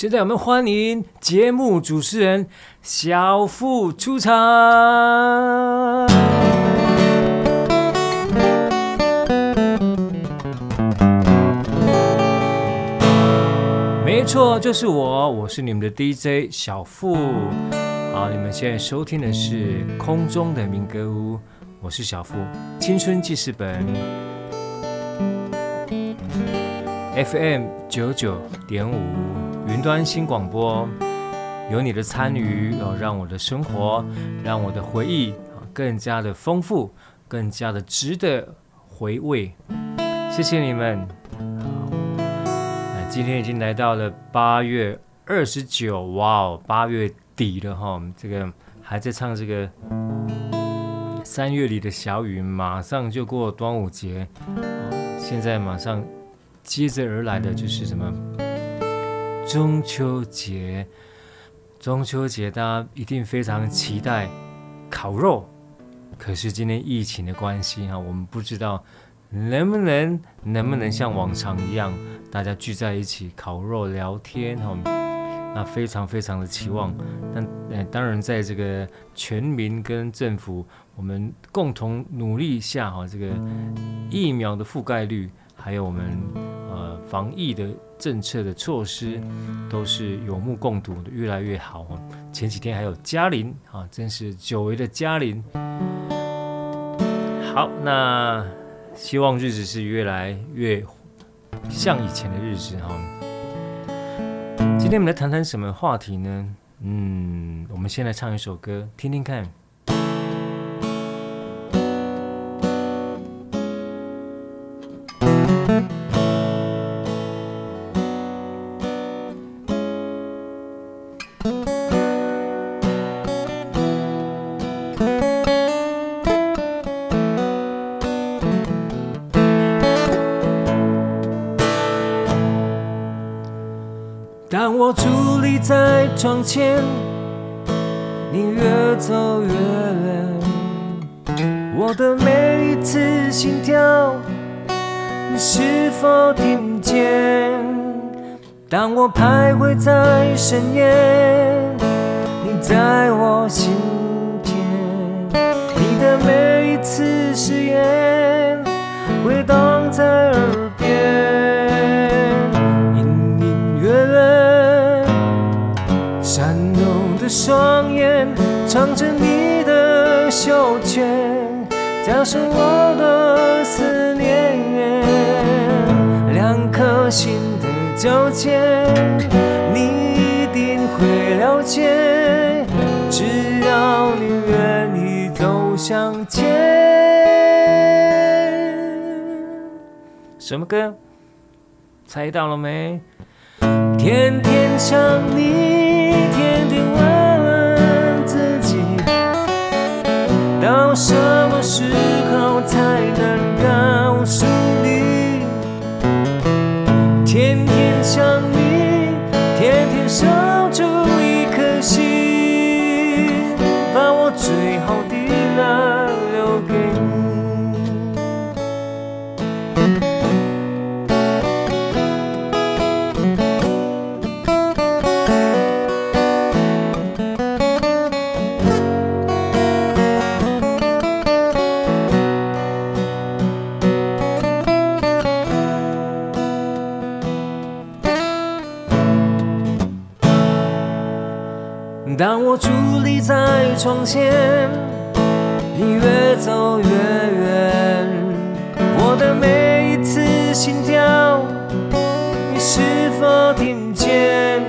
现在我们欢迎节目主持人小富出场。没错，就是我，我是你们的 DJ 小富。好，你们现在收听的是空中的民歌屋，我是小富，青春记事本 FM 九九点五。云端新广播，有你的参与，哦，让我的生活，让我的回忆啊更加的丰富，更加的值得回味。谢谢你们。今天已经来到了八月二十九，哇哦，八月底了哈，这个还在唱这个三月里的小雨，马上就过端午节，现在马上接着而来的就是什么？中秋节，中秋节，大家一定非常期待烤肉。可是今天疫情的关系哈，我们不知道能不能能不能像往常一样，大家聚在一起烤肉聊天哈。那非常非常的期望。但呃，当然在这个全民跟政府我们共同努力下哈，这个疫苗的覆盖率。还有我们呃防疫的政策的措施，都是有目共睹的，越来越好。前几天还有嘉玲啊，真是久违的嘉玲。好，那希望日子是越来越像以前的日子哈。今天我们来谈谈什么话题呢？嗯，我们先来唱一首歌，听听看。跳，你是否听见？当我徘徊在深夜，你在我心田，你的每一次誓言，回荡在耳边，隐隐约约，闪动的双眼藏着你的羞怯，加深我的的纠结，你一定会了解。只要你愿意走向前。什么歌？猜到了没？天天想你，天天问自己。到什么时候才能告诉你？想你，天天想在窗前，你越走越远。我的每一次心跳，你是否听见？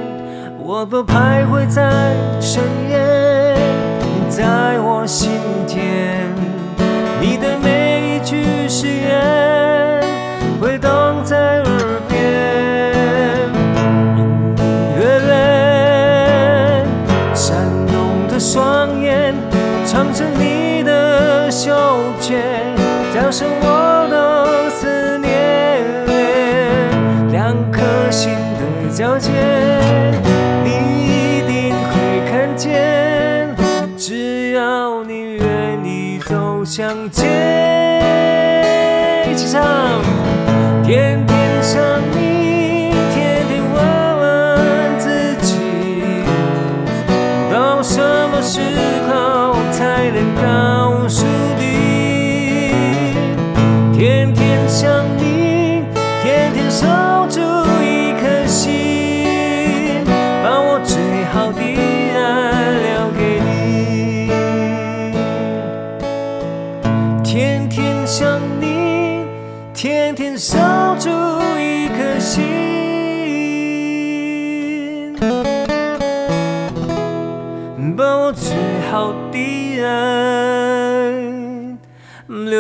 我都徘徊在深夜，你在我心田，叫声我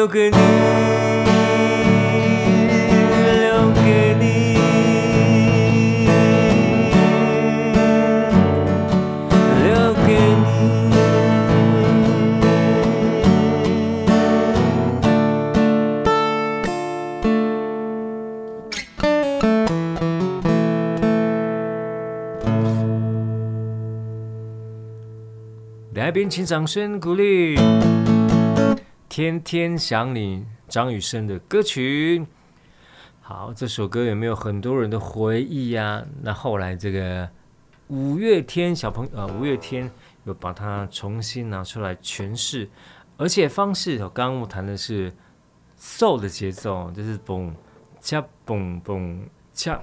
留给你。留给你来宾，请掌声鼓励。天天想你，张雨生的歌曲。好，这首歌有没有很多人的回忆呀、啊？那后来这个五月天小朋友，呃，五月天有把它重新拿出来诠释，而且方式，刚刚我谈的是 soul 的节奏，就是嘣恰嘣嘣恰。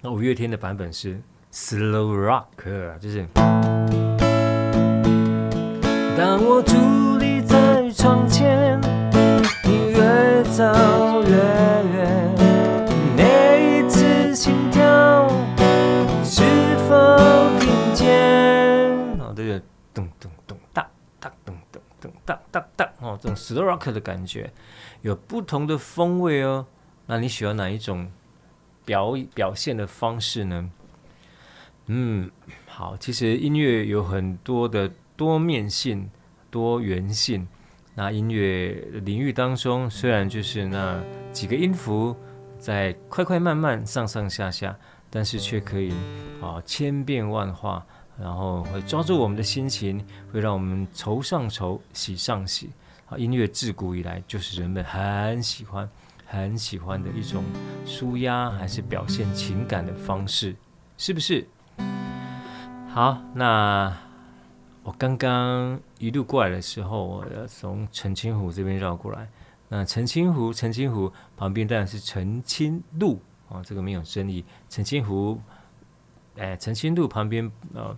那五月天的版本是 slow rock，就是。当我住窗前，你越走越远，每一次心跳是否听见？哦，这个，咚咚咚哒哒咚咚咚哒哒哒哦，这种 slow rock 的感觉有不同的风味哦。那你喜欢哪一种表表现的方式呢？嗯，好，其实音乐有很多的。多面性、多元性，那音乐领域当中，虽然就是那几个音符在快快慢慢、上上下下，但是却可以啊千变万化，然后会抓住我们的心情，会让我们愁上愁、喜上喜。啊，音乐自古以来就是人们很喜欢、很喜欢的一种舒压还是表现情感的方式，是不是？好，那。我刚刚一路过来的时候，我要从澄清湖这边绕过来。那澄清湖，澄清湖旁边当然是澄清路啊，这个没有争议。澄清湖，哎，澄清路旁边呃，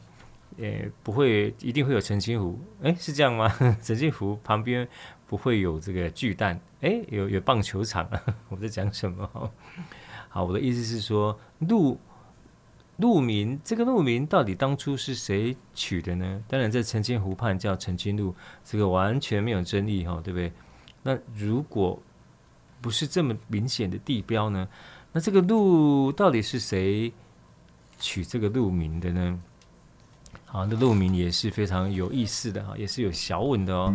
呃，不会一定会有澄清湖，哎，是这样吗？澄清湖旁边不会有这个巨蛋，哎，有有棒球场啊？我在讲什么？好，我的意思是说路。路名，这个路名到底当初是谁取的呢？当然，在澄清湖畔叫澄清路，这个完全没有争议哈，对不对？那如果不是这么明显的地标呢？那这个路到底是谁取这个路名的呢？好，那路名也是非常有意思的哈，也是有小文的哦。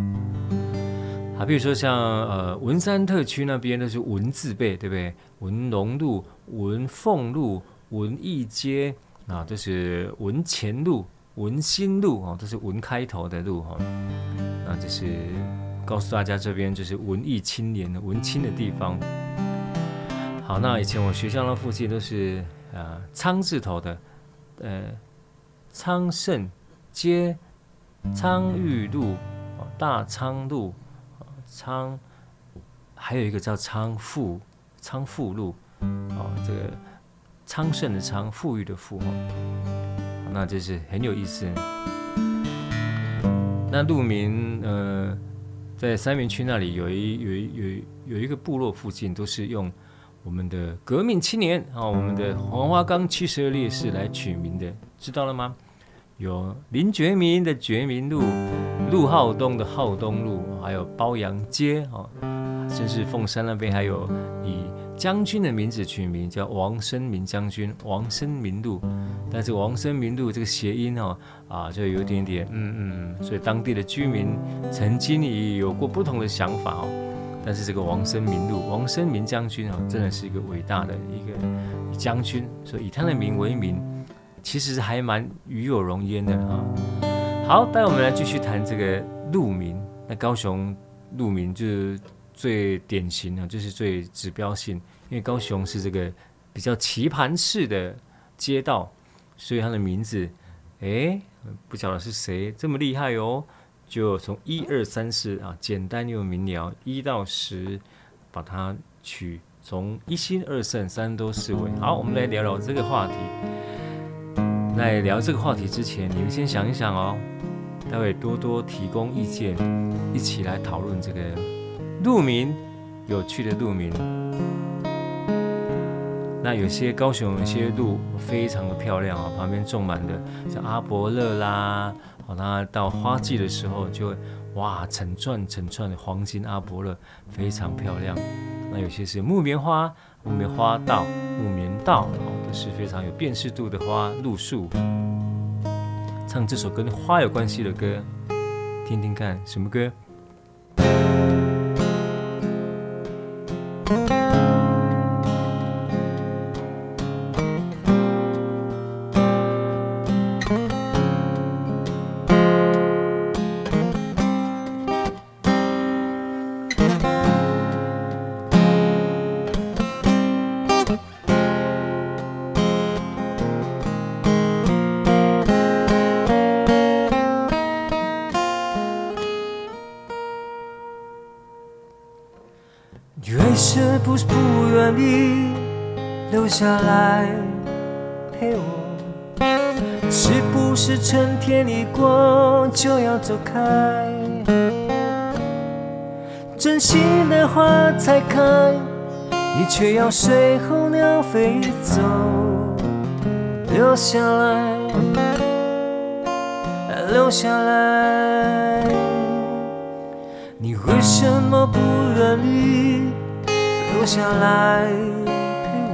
好，比如说像呃文山特区那边，那是文字辈，对不对？文龙路、文凤路。文艺街啊，这是文前路、文新路啊，都是文开头的路哈。那这是告诉大家，这边就是文艺青年的文青的地方。好，那以前我学校的附近都是啊昌字头的，呃昌盛街、昌裕路、大昌路、昌，还有一个叫昌富昌富路啊，这个。昌盛的昌，富裕的富，那这是很有意思。那鹿鸣，呃，在三民区那里有一有一有一有一个部落附近，都是用我们的革命青年啊，我们的黄花岗七十二烈士来取名的，知道了吗？有林觉民的觉民路，陆浩东的浩东路，还有褒阳街啊，甚至凤山那边还有以将军的名字取名叫王生民将军，王生民路。但是王生民路这个谐音哦啊，就有点点嗯嗯，所以当地的居民曾经也有过不同的想法哦。但是这个王生民路，王生民将军哦，真的是一个伟大的一个将军，所以以他的名为名。其实还蛮与有荣焉的啊。好，待我们来继续谈这个鹿鸣。那高雄鹿鸣就是最典型的，就是最指标性，因为高雄是这个比较棋盘式的街道，所以它的名字，哎，不晓得是谁这么厉害哦。就从一二三四啊，简单又明了，一到十把它取，从一心二圣三多四维。好，我们来聊聊这个话题。在聊这个话题之前，你们先想一想哦，待会多多提供意见，一起来讨论这个鹿鸣，有趣的鹿鸣。那有些高雄有些路非常的漂亮啊，旁边种满的像阿伯勒啦，好，那到花季的时候就会哇，成串成串的黄金阿伯勒，非常漂亮。那有些是木棉花。木棉花道、木棉道，哦，都是非常有辨识度的花路树。唱这首跟花有关系的歌，听听看，什么歌？你为什么不愿意留下来陪我，是不是春天一过就要走开？真心的花才开，你却要随候鸟飞走，留下来，留下来，你为什么不愿意留下来陪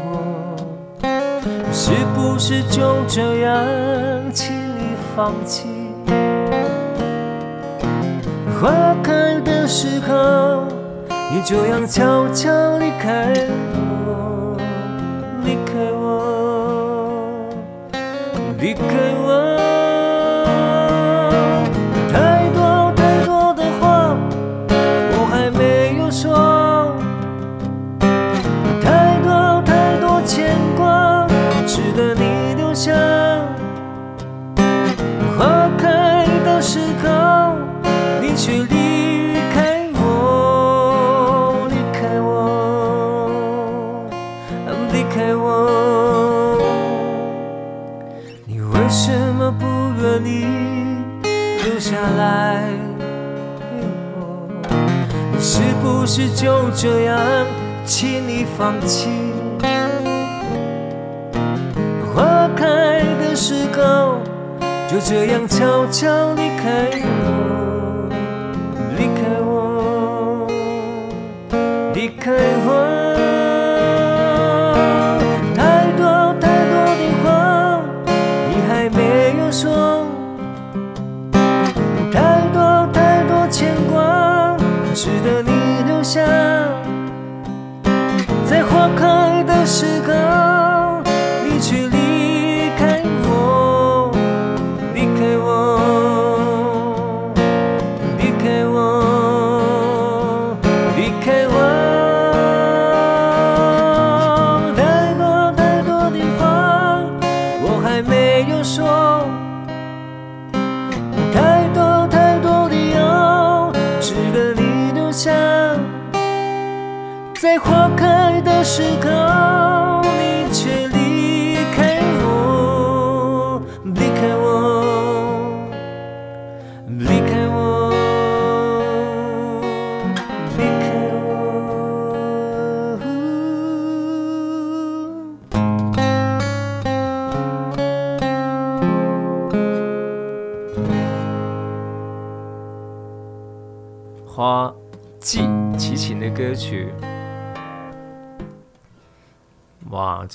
我？是不是就这样轻易放弃？花开的时候，你就这样悄悄离开我，离开我，离开我。是就这样请你放弃？花开的时候，就这样悄悄离开我，离开我，离开我。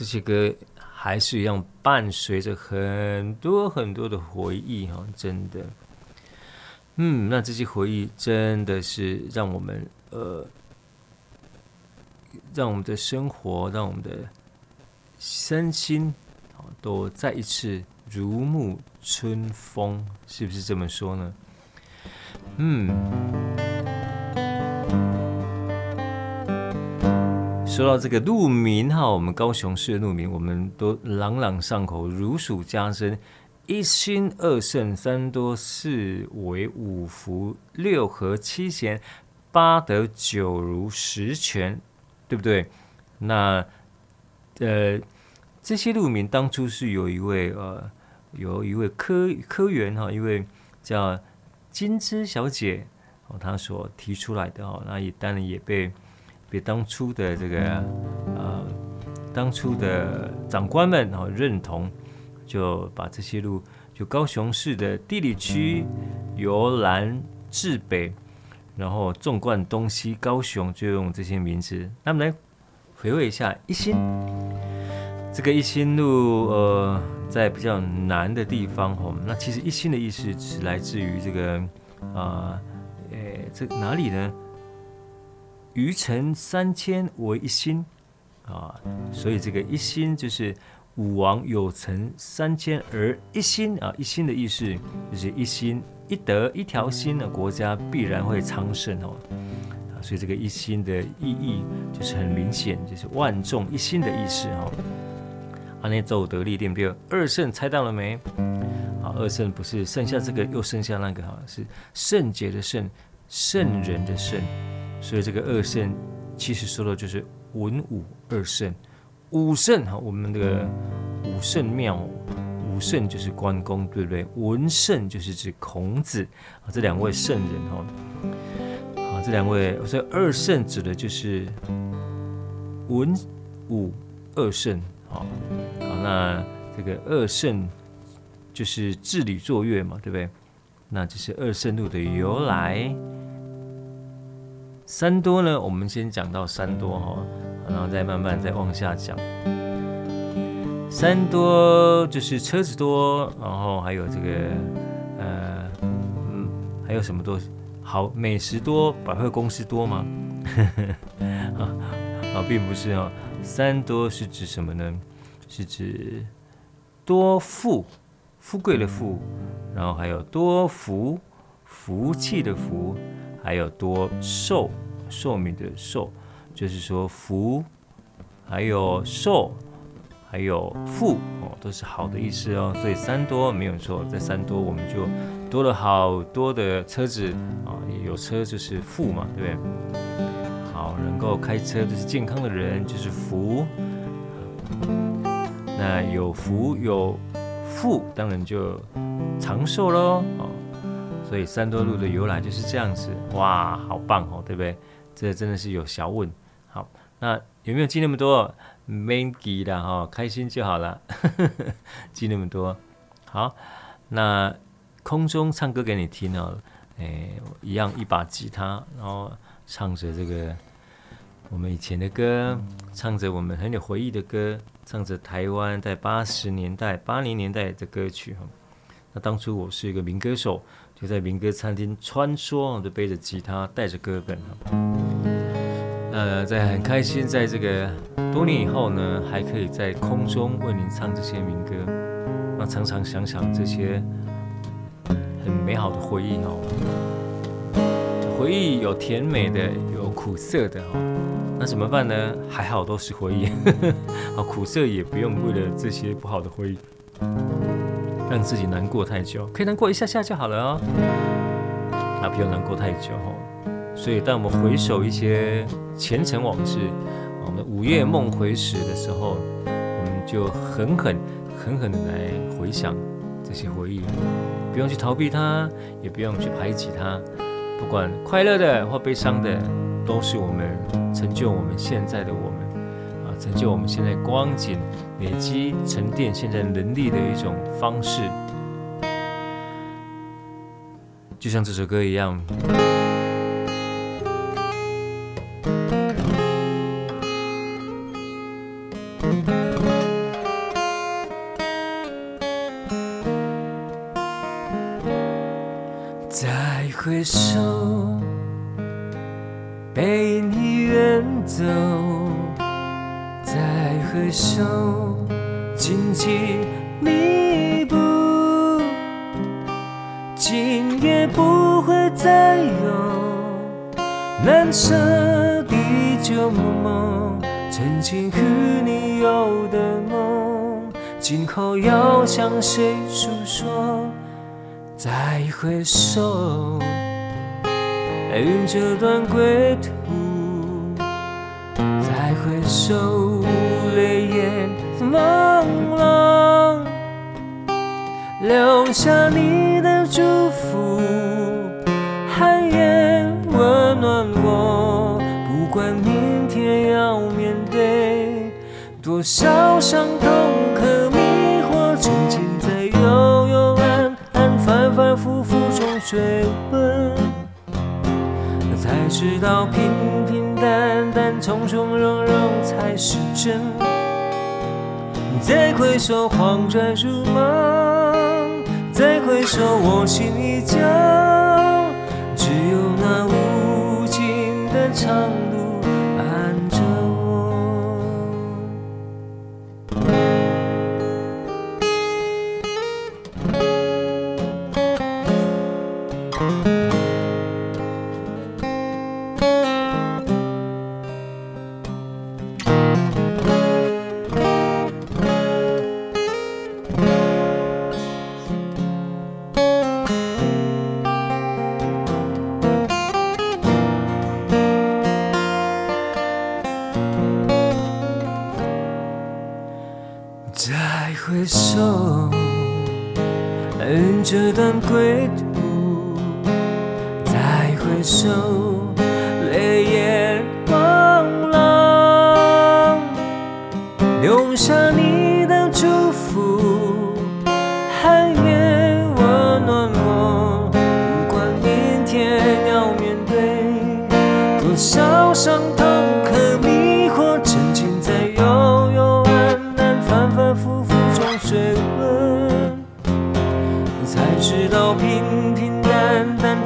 这些歌还是一样伴随着很多很多的回忆哈，真的。嗯，那这些回忆真的是让我们呃，让我们的生活，让我们的身心都再一次如沐春风，是不是这么说呢？嗯。说到这个路名哈，我们高雄市的路名，我们都朗朗上口，如数家珍。一心二圣三多四为五福六和七贤八德九如十全，对不对？那呃，这些路名当初是有一位呃，有一位科科员哈，一位叫金枝小姐哦，她所提出来的哦，那也当然也被。被当初的这个呃，当初的长官们然后认同，就把这些路就高雄市的地理区由南至北，然后纵贯东西，高雄就用这些名字。那么来回味一下一心，这个一心路呃，在比较南的地方哦，那其实一心的意思是来自于这个啊，呃，这哪里呢？余臣三千为一心啊，所以这个一心就是武王有臣三千而一心啊，一心的意思就是一心一德一条心的，国家必然会昌盛哦。啊，所以这个一心的意义就是很明显，就是万众一心的意思哈。阿内奏得力点标二圣猜到了没？啊，二圣不是剩下这个又剩下那个哈，是圣洁的圣，圣人的圣。所以这个二圣，其实说的就是文武二圣。武圣哈，我们这个武圣庙，武圣就是关公，对不对？文圣就是指孔子啊，这两位圣人哈。啊，这两位，所以二圣指的就是文武二圣。好，好，那这个二圣就是治理作乐嘛，对不对？那这是二圣路的由来。三多呢，我们先讲到三多哈，然后再慢慢再往下讲。三多就是车子多，然后还有这个呃，嗯，还有什么多？好，美食多，百货公司多吗？啊 啊，并不是哦。三多是指什么呢？是指多富，富贵的富，然后还有多福，福气的福。还有多寿，寿命的寿，就是说福，还有寿，还有富哦，都是好的意思哦。所以三多没有错，在三多我们就多了好多的车子啊，有车就是富嘛，对不对？好，能够开车就是健康的人，就是福。那有福有富，当然就长寿喽。所以三多路的由来就是这样子，哇，好棒哦，对不对？这真的是有小问。好，那有没有记那么多？没记的哈，开心就好了。记那么多，好，那空中唱歌给你听哦，哎，一样一把吉他，然后唱着这个我们以前的歌，唱着我们很有回忆的歌，唱着台湾在八十年代、八零年代的歌曲哈。那当初我是一个民歌手。就在民歌餐厅穿梭，就背着吉他，带着歌本。呃，在很开心，在这个多年以后呢，还可以在空中为您唱这些民歌。那常常想想这些很美好的回忆哦，回忆有甜美的，有苦涩的哦。那怎么办呢？还好都是回忆，好 苦涩也不用为了这些不好的回忆。让自己难过太久，可以难过一下下就好了哦。啊不要难过太久哦。所以，当我们回首一些前尘往事，我们的午夜梦回时的时候，我们就狠狠、狠狠的来回想这些回忆，不用去逃避它，也不用去排挤它。不管快乐的或悲伤的，都是我们成就我们现在的我。成就我们现在光景、累积、沉淀现在能力的一种方式，就像这首歌一样。留下你的祝福，寒夜温暖我。不管明天要面对多少伤痛和迷惑，沉浸在幽幽暗暗、反反复复中追问，才知道平平淡淡、从从容容才是真。再回首，恍然如梦；再回首，我心依旧。只有那无尽的长。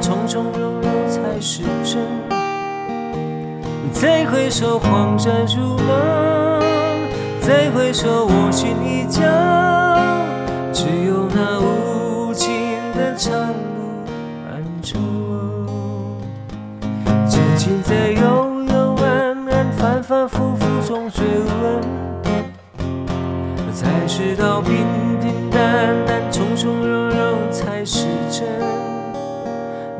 从从容容才是真再回首恍然如梦再回首我心依旧只有那无尽的长路伴着我曾经在幽幽暗暗反反复复中追问才知道平平淡淡从从容容才是真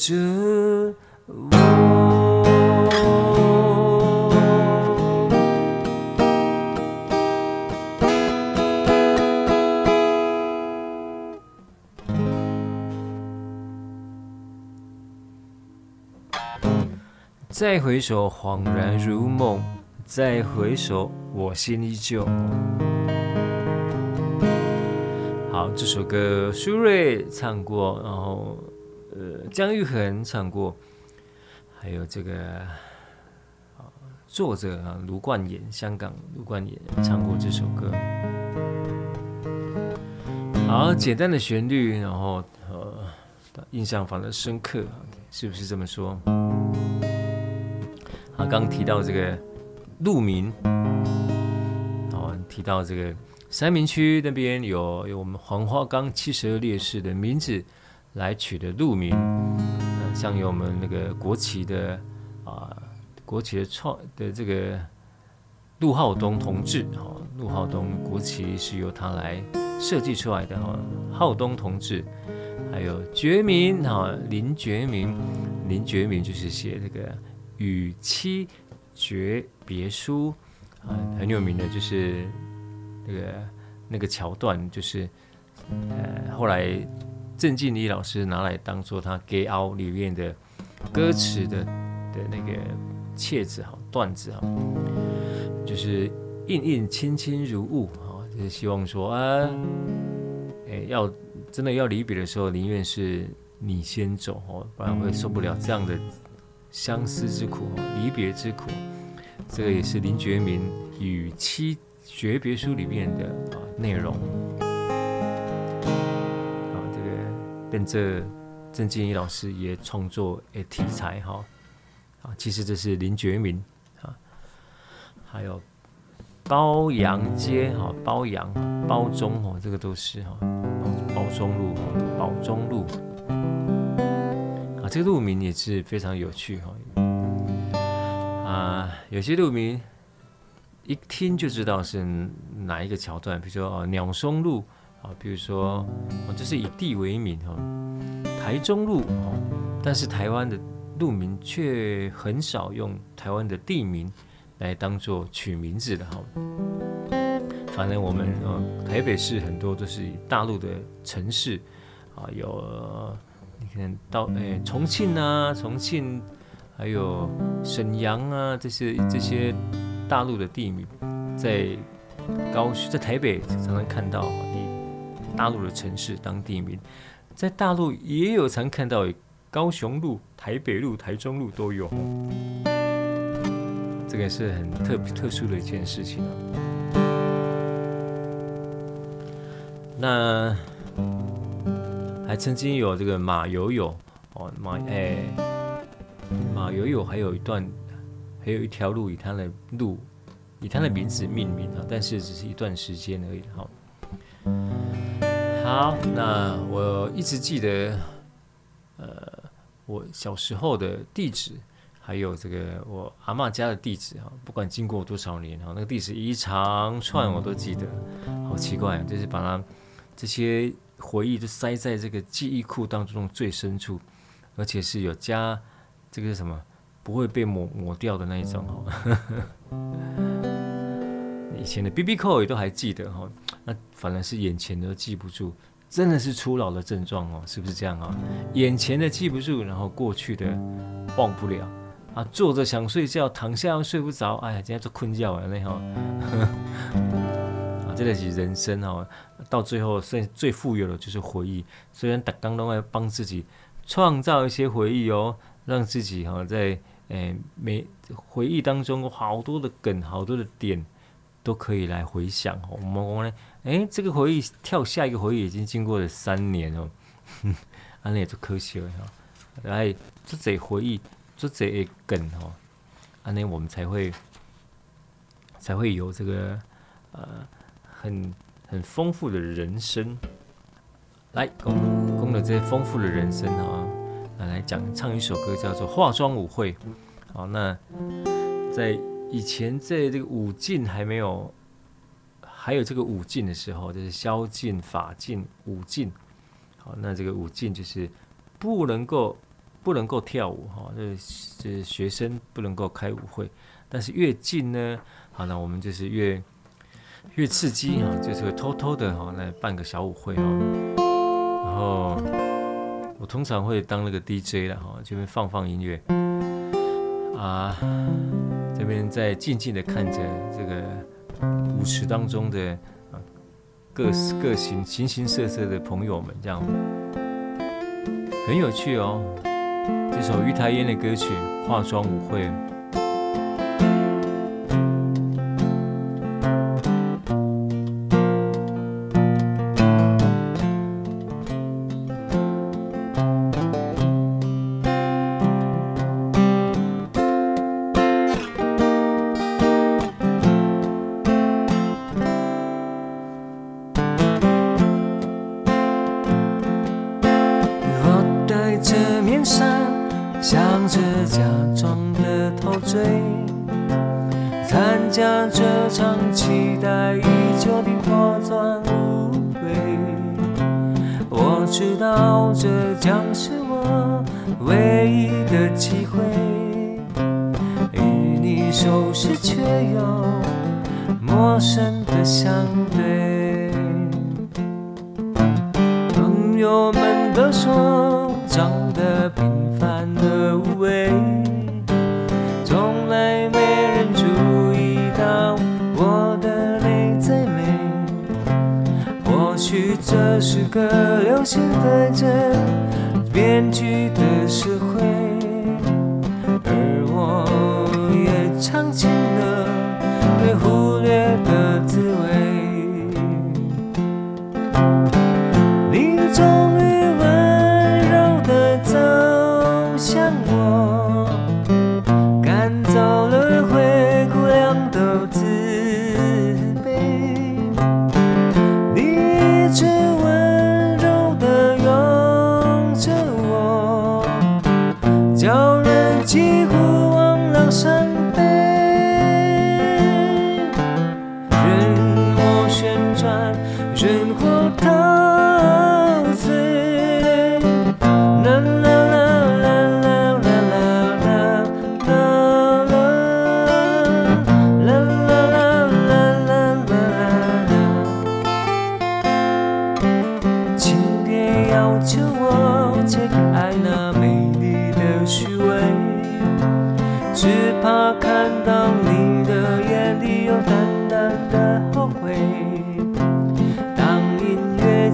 着我。再回首，恍然如梦；再回首，我心依旧。好，这首歌苏芮唱过，然后。呃，姜育恒唱过，还有这个啊作者啊，卢冠廷，香港卢冠廷唱过这首歌。好，简单的旋律，然后呃，印象反而深刻，是不是这么说？好，刚提到这个路名，好，提到这个三民区那边有有我们黄花岗七十二烈士的名字。来取的路名，呃，像有我们那个国旗的啊、呃，国旗的创的这个陆浩东同志，哈、陆浩东国旗是由他来设计出来的，哈、哦，浩东同志，还有觉民，哈、林觉民，林觉民就是写这个与妻诀别书，啊、很有名的，就是那个那个桥段，就是呃后来。郑敬礼老师拿来当做他《Get Out》里面的歌词的的那个切子哈段子哈，就是印印亲亲如雾哈，就是希望说啊，哎要真的要离别的时候，宁愿是你先走哦，不然会受不了这样的相思之苦，离别之苦。这个也是林觉民与妻诀别书里面的啊内容。跟着郑建一老师也创作诶题材哈。啊，其实这是林觉民啊，还有褒扬街哈，褒扬褒中哦，这个都是哈，褒忠路、褒中路啊，这个路名也是非常有趣哈。啊，有些路名一听就知道是哪一个桥段，比如说哦，鸟松路啊，比如说哦，这是以地为名哈，台中路哦，但是台湾的路名却很少用台湾的地名来当做取名字的哈。反正我们呃台北市很多都是以大陆的城市啊，有你看到诶重庆啊，重庆。还有沈阳啊，这些这些大陆的地名，在高在台北常常看到大陆的城市当地名，在大陆也有常看到高雄路、台北路、台中路都有，这个是很特特殊的一件事情。那还曾经有这个马友友哦，马哎。马友友还有一段，还有一条路以他的路，以他的名字命名啊，但是只是一段时间而已。好，好，那我一直记得，呃，我小时候的地址，还有这个我阿嬷家的地址哈，不管经过多少年哈，那个地址一长串我都记得，好奇怪，就是把它这些回忆都塞在这个记忆库当中最深处，而且是有加。这个是什么？不会被抹抹掉的那一种哈。以前的 B B 扣也都还记得哈，那反而是眼前的记不住，真的是初老的症状哦，是不是这样啊？眼前的记不住，然后过去的忘不了啊。坐着想睡觉，躺下又睡不着，哎呀，今天做困觉了那哈。啊，真的是人生哦，到最后最最富有的就是回忆。虽然打刚都在帮自己创造一些回忆哦。让自己哈在诶每回忆当中好多的梗，好多的点都可以来回想哦。我们呢，诶，这个回忆跳下一个回忆已经经过了三年哦，安尼也就可惜了哈。来，这些回忆，这些梗哈，安尼我们才会才会有这个呃很很丰富的人生。来，讲讲了这些丰富的人生啊。来讲唱一首歌，叫做《化妆舞会》。好，那在以前，在这个武进还没有，还有这个武进的时候，就是宵禁、法禁、武进。好，那这个舞进就是不能够不能够跳舞哈，这这学生不能够开舞会。但是越禁呢，好，那我们就是越越刺激啊，就是偷偷的哈来办个小舞会哦，然后。我通常会当那个 DJ 了哈，这边放放音乐啊，边在静静的看着这个舞池当中的啊各各形形形色色的朋友们，这样很有趣哦。这首玉台烟的歌曲《化妆舞会》。知道这将是我唯一的机会与你熟悉却又陌生的相对。朋友们都说长得平凡而无味这是个流行带着编剧的社会，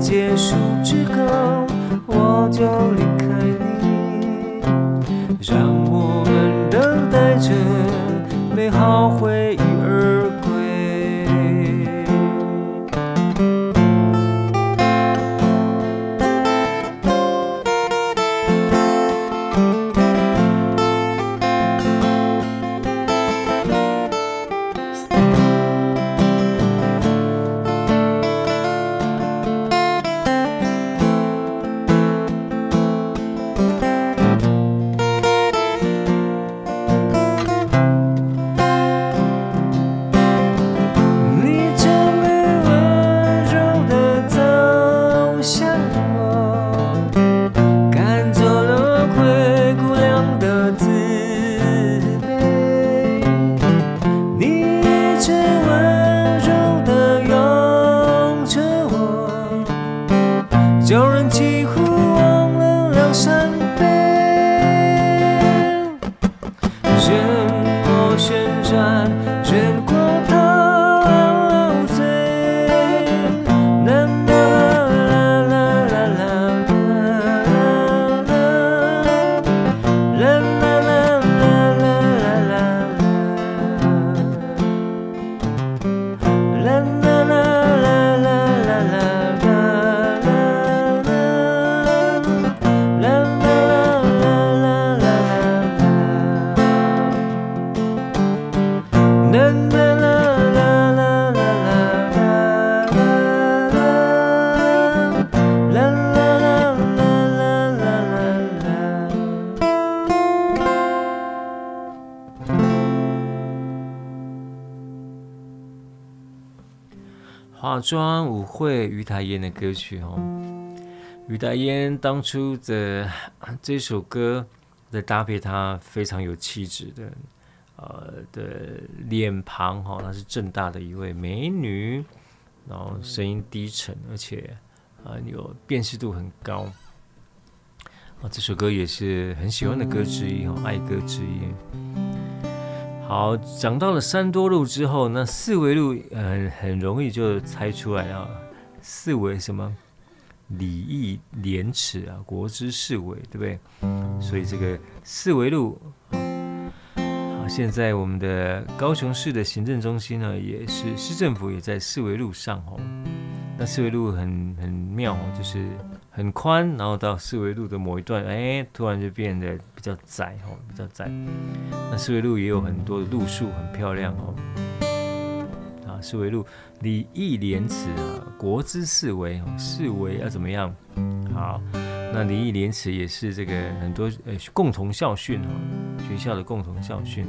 结束之后我就离开你。让我们等待着美好回化妆舞会，于台烟的歌曲哦。于台烟当初的这首歌，在搭配她非常有气质的，呃的脸庞哈，她是正大的一位美女，然后声音低沉，而且啊有辨识度很高。啊，这首歌也是很喜欢的歌之一哦，爱歌之一。好，讲到了三多路之后，那四维路很很容易就猜出来啊。四维什么？礼义廉耻啊，国之四维，对不对？所以这个四维路，好，现在我们的高雄市的行政中心呢，也是市政府也在四维路上哦。那四维路很很妙，就是。很宽，然后到四维路的某一段，哎，突然就变得比较窄哦，比较窄。那四维路也有很多的路树，很漂亮哦。啊，四维路礼义廉耻啊，国之四维，四维要怎么样？好，那礼义廉耻也是这个很多呃共同校训哦，学校的共同校训。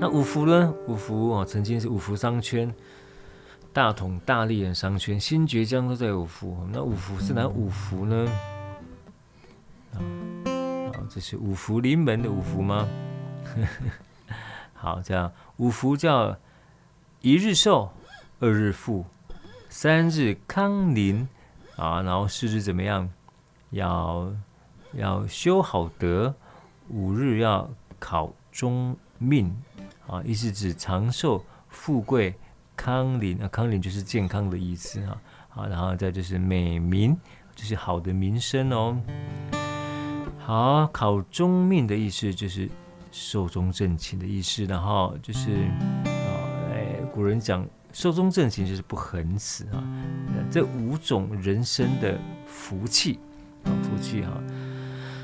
那五福呢？五福哦，曾经是五福商圈。大同、大利人商圈、新崛江都在五福。那五福是哪五福呢？啊，这是五福临门的五福吗？好，这样五福叫一日寿，二日富，三日康宁啊，然后四日怎么样？要要修好德，五日要考中命啊，意思指长寿、富贵、康宁啊，康宁就是健康的意思啊，好，然后再就是美名，就是好的名声哦。好，考中命的意思就是寿终正寝的意思，然后就是啊，哎，古人讲寿终正寝就是不横死啊。这五种人生的福气啊，福气哈。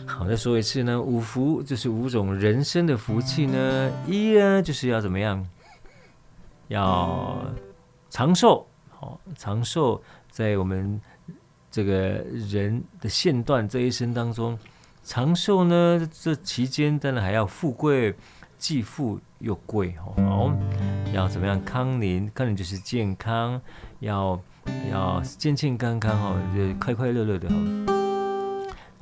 好，再说一次呢，五福就是五种人生的福气呢。一呢，就是要怎么样？要长寿，好，长寿在我们这个人的线段这一生当中。长寿呢，这期间当然还要富贵，既富又贵哦。要怎么样？康宁，康宁就是健康，要要健健康康哦，就快快乐乐的哈。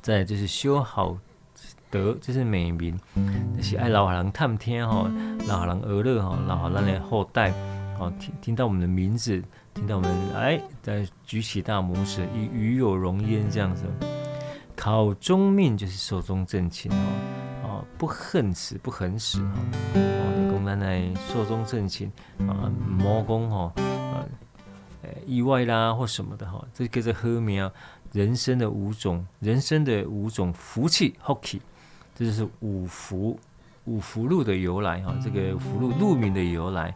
再就是修好德，就是美名，就是爱老人探听哈，老人儿乐哈，老人的后代。哦，听听到我们的名字，听到我们哎，在举起大拇指，与与有荣焉这样子。考中命就是寿终正寝哦，哦，不恨死，不横死哈，哦，公咱来寿终正寝啊，魔功哈，啊，意外啦或什么的哈，这个是后面人生的五种，人生的五种福气，福气，这就是五福，五福禄的由来哈，这个福禄禄名的由来，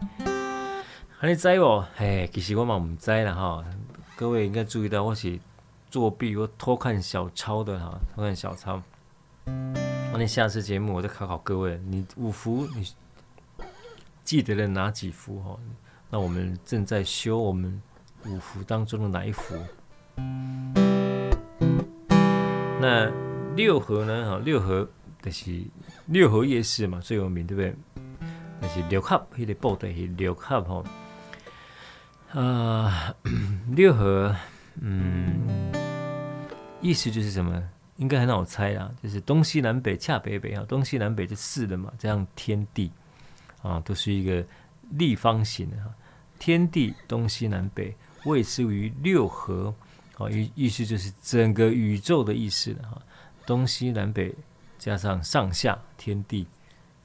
你知哦？嘿，其实我嘛唔知啦哈，各位应该注意到我是。作弊或偷看小抄的哈，偷看小抄。那你下次节目我再考考各位，你五福你记得了哪几福哈？那我们正在修我们五福当中的哪一福？那六合呢？哈，六合就是六合夜市嘛，最有名对不对？但是六合，那个布袋是六合吼。啊，六合，嗯。意思就是什么？应该很好猜啦，就是东西南北恰北北啊，东西南北就四了嘛，这样天地啊都是一个立方形的哈。天地东西南北位置于六合，啊意意思就是整个宇宙的意思了哈。东西南北加上上下天地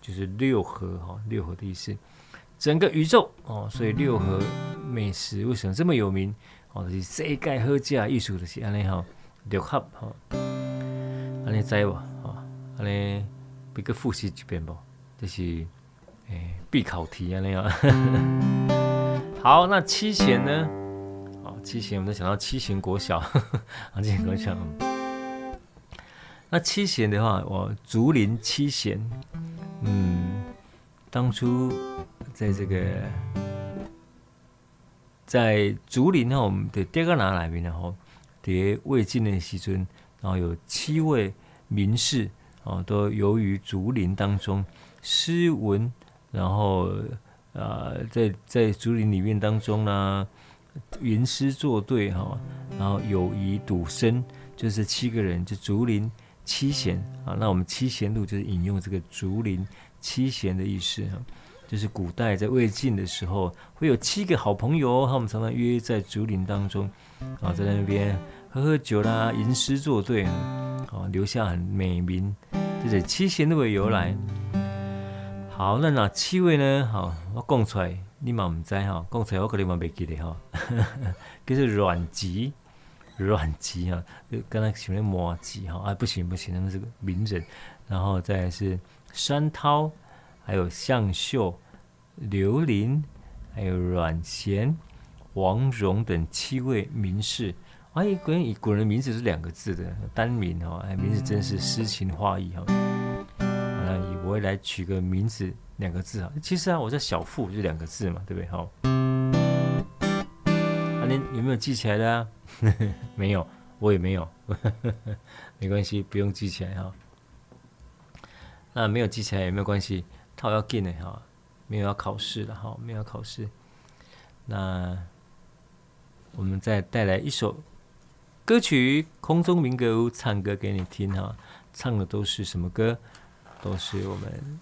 就是六合哈，六合的意思，整个宇宙哦，所以六合美食为什么这么有名？哦，就是世界好食艺术的是安尼哈。六合哈，安尼知无？哈，安尼比个复习一遍不？这是诶必考题安尼啊。好，那七贤呢？哦，七贤我们都想到七贤国小，啊，七贤国小。那七贤的话，我竹林七贤，嗯，当初在这个在竹林哈，我们的第二个哪来边然后？叠魏晋的时阵，然后有七位名士啊，都游于竹林当中，诗文，然后啊，在在竹林里面当中呢，吟诗作对哈，然后有仪笃生，就是七个人，就竹林七贤啊。那我们七贤路就是引用这个竹林七贤的意思哈，就是古代在魏晋的时候，会有七个好朋友，他们常常约在竹林当中啊，在那边。喝喝酒啦，吟诗作对啊，好留下很美名，这是七贤路的由来。好，那哪七位呢？好，我讲出来，你嘛唔知哈，讲出来我可能嘛未记得哈。就是阮籍，阮籍啊，就刚才前面抹籍哈，啊不行不行，他们是个名人。然后再是山涛，还有向秀、刘伶，还有阮咸、王戎等七位名士。哎，关于古人名字是两个字的单名哦，哎，名字真是诗情画意哈。那以我来取个名字两个字啊，其实啊，我叫小富就两个字嘛，对不对哈？有没有记起来的啊？没有，我也没有，没关系，不用记起来哈。那没有记起来也没有关系，他要进的哈，没有要考试的哈，没有要考试。那我们再带来一首。歌曲《空中民歌屋》唱歌给你听哈，唱的都是什么歌？都是我们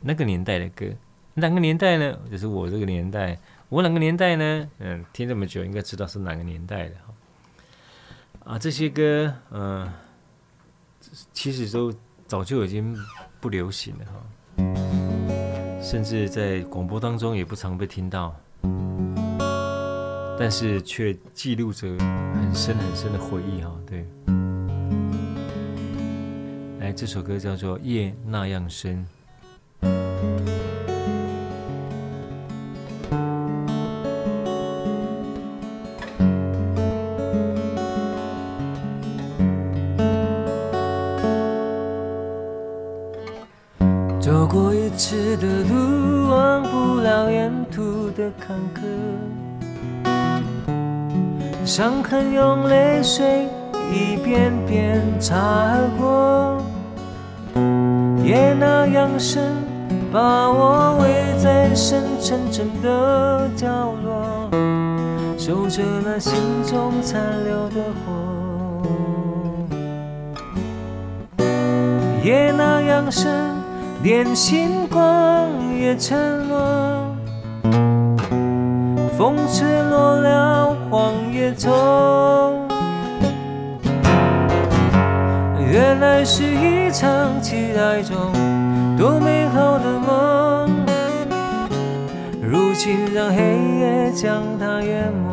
那个年代的歌。哪个年代呢？就是我这个年代。我哪个年代呢？嗯，听这么久，应该知道是哪个年代的哈。啊，这些歌，嗯，其实都早就已经不流行了哈，甚至在广播当中也不常被听到，但是却记录着很深很深的回忆哈。对，来，这首歌叫做《夜那样深》。的路忘不了沿途的坎坷，伤痕用泪水一遍遍擦过，夜那样深，把我围在深沉沉的角落，守着那心中残留的火，夜那样深。连心光也沉默，风吹落了黄叶中，原来是一场期待中多美好的梦，如今让黑夜将它淹没。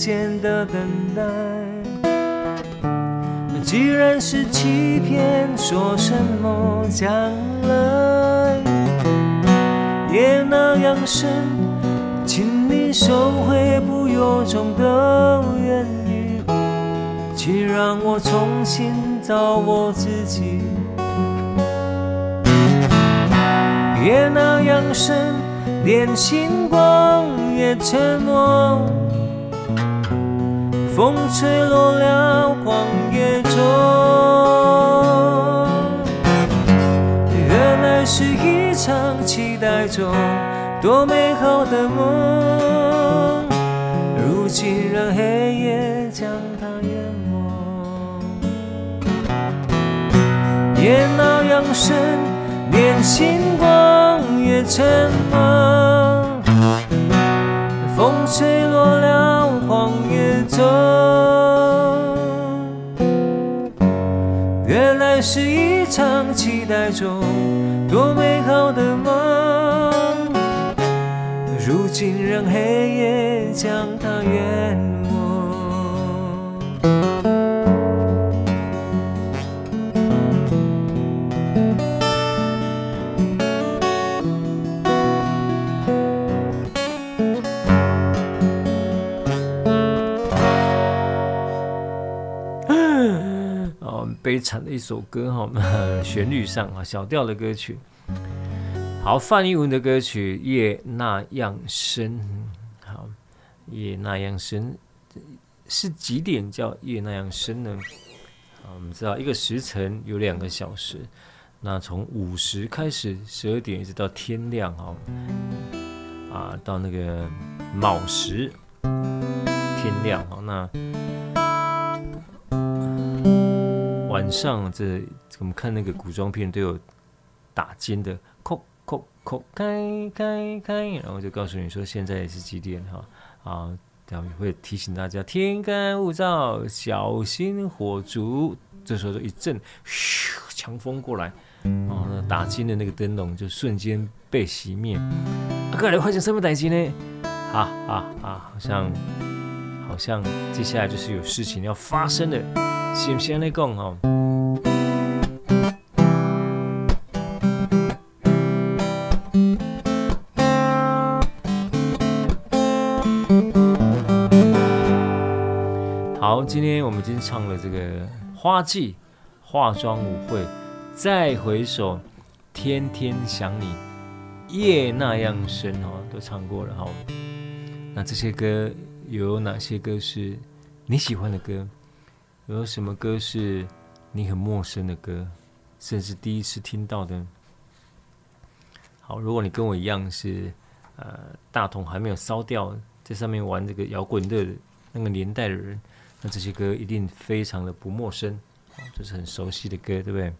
间的等待。既然是欺骗，说什么将来？夜那样深，请你收回不由衷的言语，请让我重新找我自己。夜那样深。连星光也沉默，风吹落了黄叶中，原来是一场期待中多美好的梦，如今让黑夜将它淹没，夜那样深，连星光也沉默，风吹落了走，原来是一场期待中多美好的梦，如今让黑夜将它远悲惨的一首歌哈，旋律上啊，小调的歌曲。好，范逸文的歌曲《夜那样深》。好，夜那样深是几点叫夜那样深呢？啊，我们知道一个时辰有两个小时，那从午时开始，十二点一直到天亮哦，啊，到那个卯时天亮哈，那。晚上这我们看那个古装片都有打金的，扣扣扣，开开开，然后就告诉你说现在是几点哈啊，然后会提醒大家天干物燥，小心火烛。这时候就一阵嘘强风过来，然后呢打金的那个灯笼就瞬间被熄灭。啊，过来发生什么代志呢？啊啊啊！好像好像接下来就是有事情要发生了。先先来讲哈，今天我们已经唱了这个花季化妆舞会，再回首天天想你，夜那样深哈，都唱过了哈。那这些歌有哪些歌是你喜欢的歌？有什么歌是你很陌生的歌，甚至第一次听到的？好，如果你跟我一样是呃大同还没有烧掉，在上面玩这个摇滚乐的那个年代的人，那这些歌一定非常的不陌生，这是很熟悉的歌，对不对？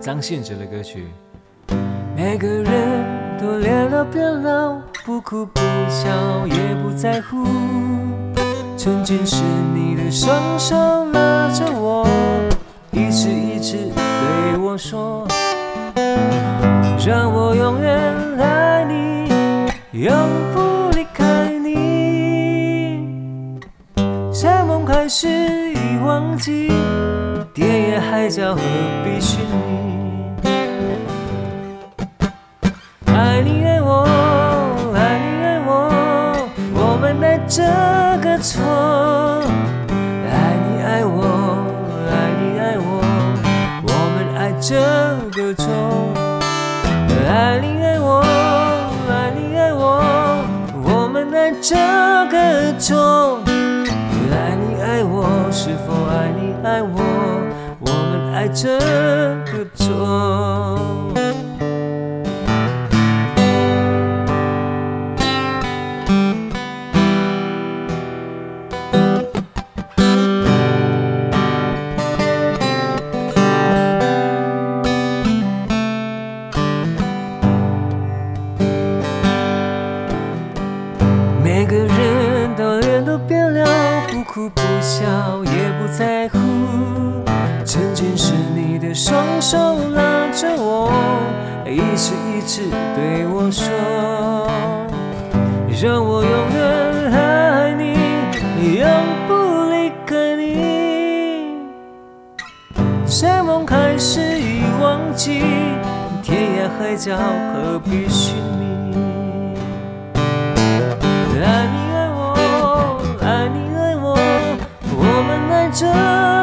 张信哲的歌曲。每个人都脸都变老，不哭不笑也不在乎。曾经是你的双手拉着我，一次一次对我说，让我永远爱你，永不离开你。在梦开始已忘记，天涯海角何必寻这个错。爱你爱我，爱你爱我，我们爱这个错。爱你爱我，爱你爱我，我们爱这个错。爱你爱我，是否爱你爱我，我们爱这个错。手拉着我，一次一次对我说，让我永远爱你，永不离开你。山盟开始已忘记，天涯海角何必寻觅？爱你爱我，爱你爱我，我们爱着。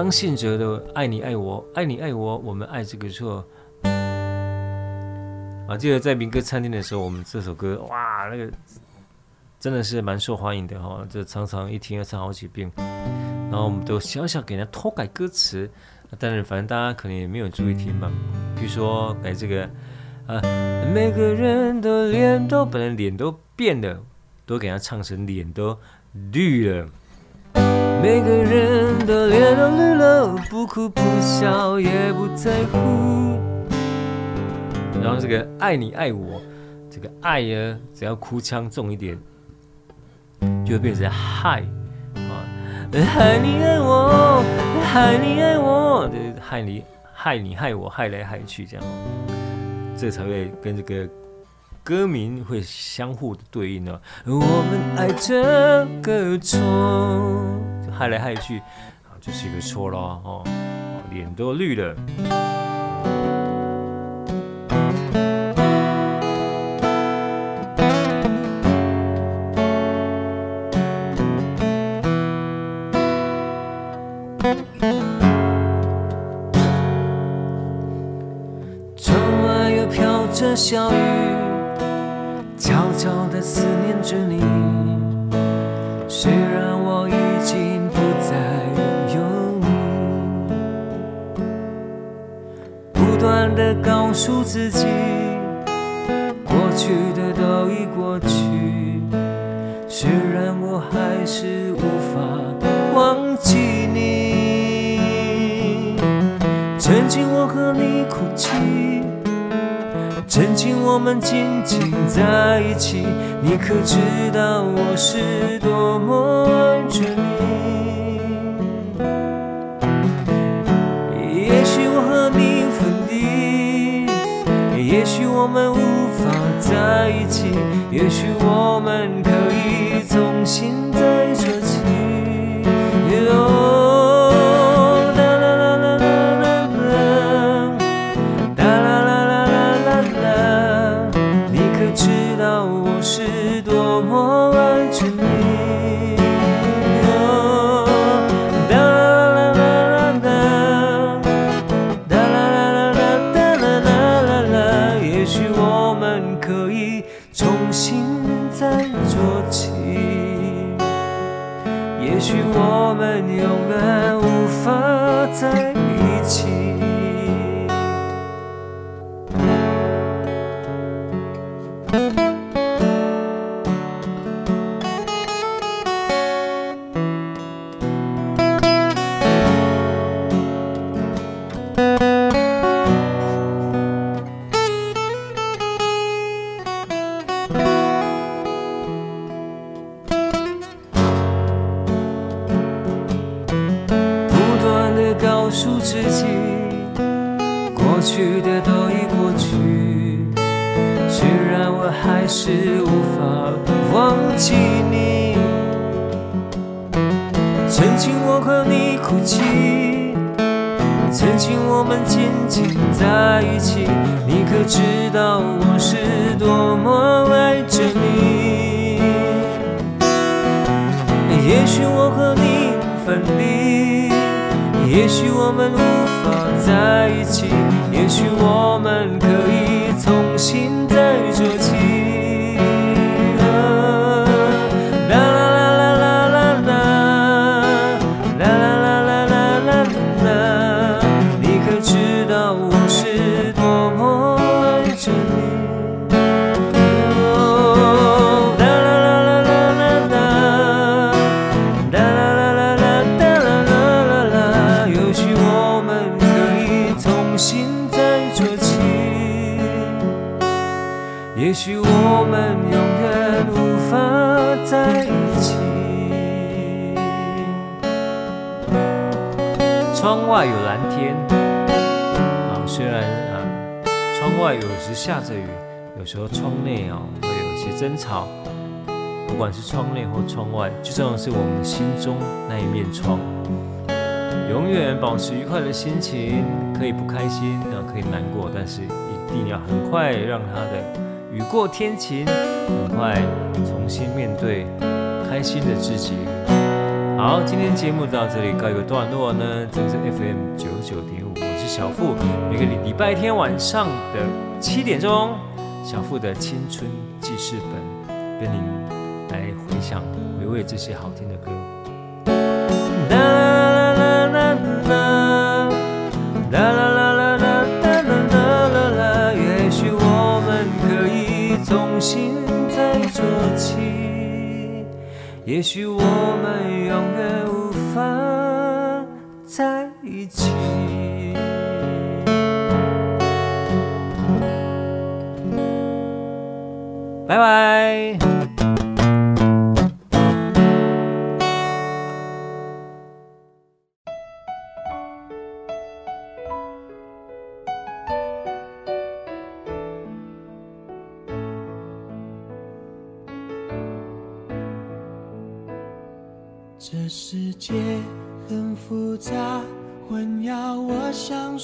张信哲的《爱你爱我，爱你爱我，我们爱这个错》啊，记得在民歌餐厅的时候，我们这首歌哇，那个真的是蛮受欢迎的哈，这常常一听要唱好几遍。然后我们都小小给人家偷改歌词，但是反正大家可能也没有注意听嘛。比如说改这个，啊，每个人的脸都本来脸都变了，都给他唱成脸都绿了。每个人的脸都绿了，不哭不笑也不在乎。然后这个爱你爱我，这个爱呢，只要哭腔重一点，就会变成害啊。害你爱我，害你爱我，害你害你害我，害来害去这样，这才会跟这个歌名会相互的对应呢。我们爱这个错，就害来害去，啊，就是一个错咯。哦，脸都绿了。许我们永远无法在一起。窗外有蓝天，啊，虽然啊，窗外有时下着雨，有时候窗内哦会有些争吵，不管是窗内或窗外，最重要的是我们心中那一面窗。永远保持愉快的心情，可以不开心，啊，可以难过，但是一定要很快让它的雨过天晴，很快重新面对开心的自己。好，今天节目到这里告一个段落呢，这是 FM 九九点五，我是小付，每个礼拜天晚上的。七点钟，小付的青春记事本，跟您来回想、回味这些好听重新再做起，也许我们永远无法在一起。拜拜。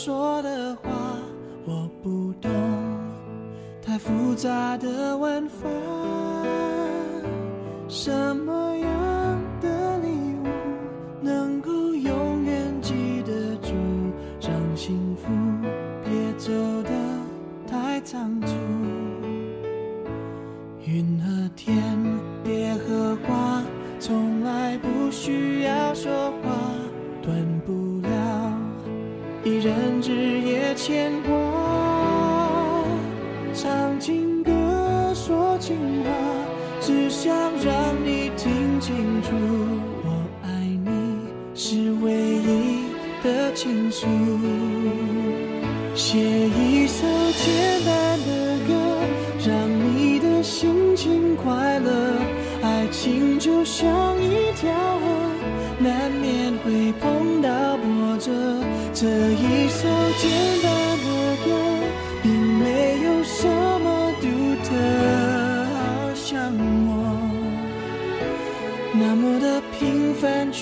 说的话，我不懂。太复杂的玩法，什么样牵挂唱情歌说情话只想让你听清楚我爱你是唯一的倾诉。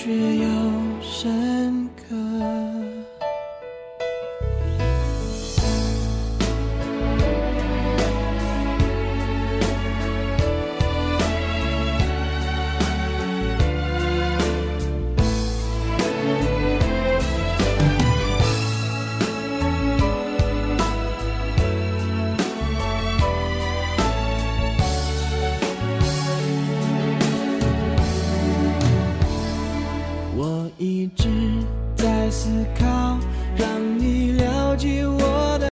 这样